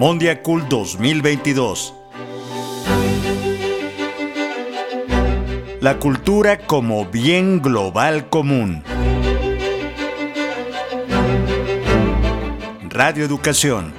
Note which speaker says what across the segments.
Speaker 1: Mondiacul 2022. La cultura como bien global común. Radio Educación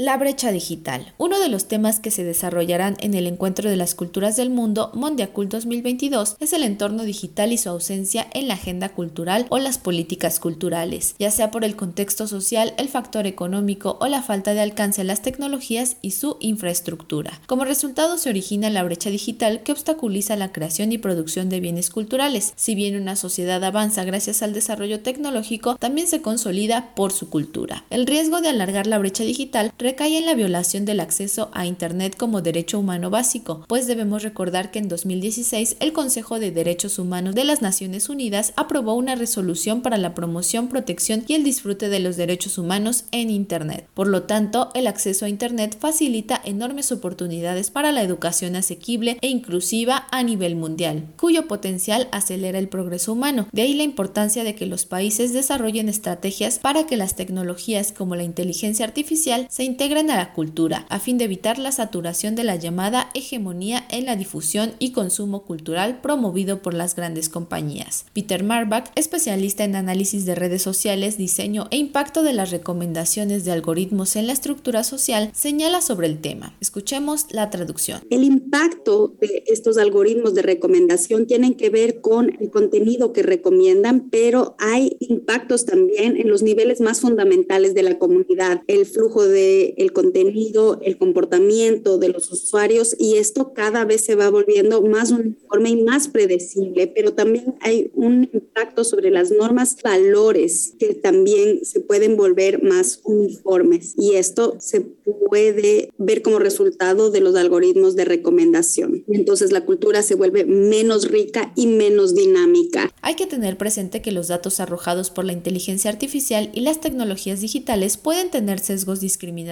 Speaker 2: La brecha digital, uno de los temas que se desarrollarán en el Encuentro de las Culturas del Mundo Mondiacult 2022 es el entorno digital y su ausencia en la agenda cultural o las políticas culturales, ya sea por el contexto social, el factor económico o la falta de alcance a las tecnologías y su infraestructura. Como resultado se origina la brecha digital que obstaculiza la creación y producción de bienes culturales. Si bien una sociedad avanza gracias al desarrollo tecnológico, también se consolida por su cultura. El riesgo de alargar la brecha digital recae en la violación del acceso a Internet como derecho humano básico, pues debemos recordar que en 2016 el Consejo de Derechos Humanos de las Naciones Unidas aprobó una resolución para la promoción, protección y el disfrute de los derechos humanos en Internet. Por lo tanto, el acceso a Internet facilita enormes oportunidades para la educación asequible e inclusiva a nivel mundial, cuyo potencial acelera el progreso humano. De ahí la importancia de que los países desarrollen estrategias para que las tecnologías como la inteligencia artificial se integran a la cultura, a fin de evitar la saturación de la llamada hegemonía en la difusión y consumo cultural promovido por las grandes compañías. Peter Marbach, especialista en análisis de redes sociales, diseño e impacto de las recomendaciones de algoritmos en la estructura social, señala sobre el tema. Escuchemos la traducción.
Speaker 3: El impacto de estos algoritmos de recomendación tienen que ver con el contenido que recomiendan, pero hay impactos también en los niveles más fundamentales de la comunidad, el flujo de el contenido, el comportamiento de los usuarios y esto cada vez se va volviendo más uniforme y más predecible, pero también hay un impacto sobre las normas, valores que también se pueden volver más uniformes y esto se puede ver como resultado de los algoritmos de recomendación. Entonces la cultura se vuelve menos rica y menos dinámica.
Speaker 2: Hay que tener presente que los datos arrojados por la inteligencia artificial y las tecnologías digitales pueden tener sesgos discriminatorios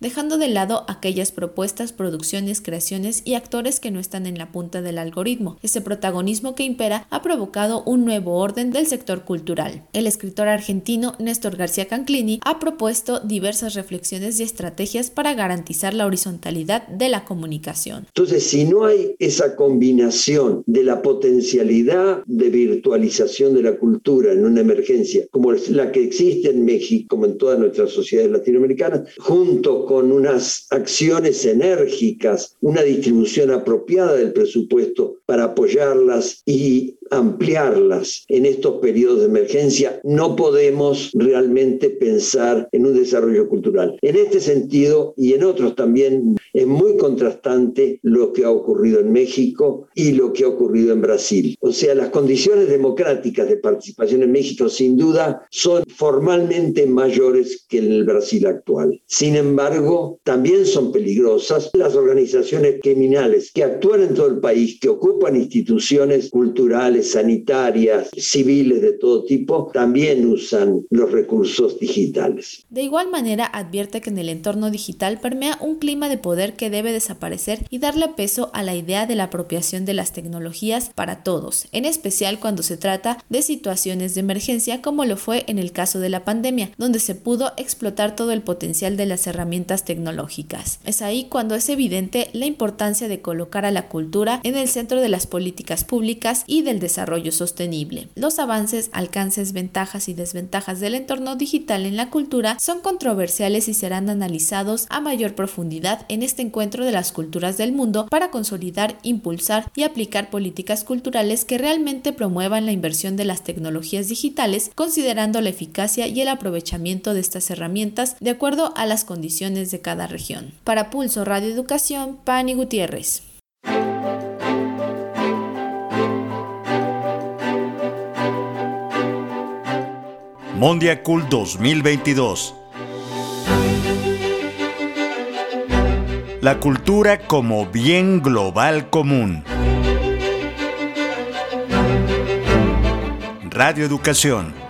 Speaker 2: dejando de lado aquellas propuestas, producciones, creaciones y actores que no están en la punta del algoritmo. Ese protagonismo que impera ha provocado un nuevo orden del sector cultural. El escritor argentino Néstor García Canclini ha propuesto diversas reflexiones y estrategias para garantizar la horizontalidad de la comunicación.
Speaker 4: Entonces, si no hay esa combinación de la potencialidad de virtualización de la cultura en una emergencia como la que existe en México, como en todas nuestras sociedades latinoamericanas, junto con unas acciones enérgicas, una distribución apropiada del presupuesto para apoyarlas y ampliarlas en estos periodos de emergencia, no podemos realmente pensar en un desarrollo cultural. En este sentido y en otros también es muy contrastante lo que ha ocurrido en México y lo que ha ocurrido en Brasil. O sea, las condiciones democráticas de participación en México sin duda son formalmente mayores que en el Brasil actual. Sin embargo, también son peligrosas las organizaciones criminales que actúan en todo el país, que ocupan instituciones culturales, sanitarias, civiles de todo tipo, también usan los recursos digitales.
Speaker 2: De igual manera, advierte que en el entorno digital permea un clima de poder que debe desaparecer y darle peso a la idea de la apropiación de las tecnologías para todos, en especial cuando se trata de situaciones de emergencia como lo fue en el caso de la pandemia, donde se pudo explotar todo el potencial de las herramientas tecnológicas. Es ahí cuando es evidente la importancia de colocar a la cultura en el centro de las políticas públicas y del desarrollo sostenible. Los avances, alcances, ventajas y desventajas del entorno digital en la cultura son controversiales y serán analizados a mayor profundidad en este encuentro de las culturas del mundo para consolidar, impulsar y aplicar políticas culturales que realmente promuevan la inversión de las tecnologías digitales, considerando la eficacia y el aprovechamiento de estas herramientas de acuerdo a las condiciones de cada región. Para Pulso Radio Educación, Pani Gutiérrez.
Speaker 1: Mondiacult 2022. La cultura como bien global común. Radio Educación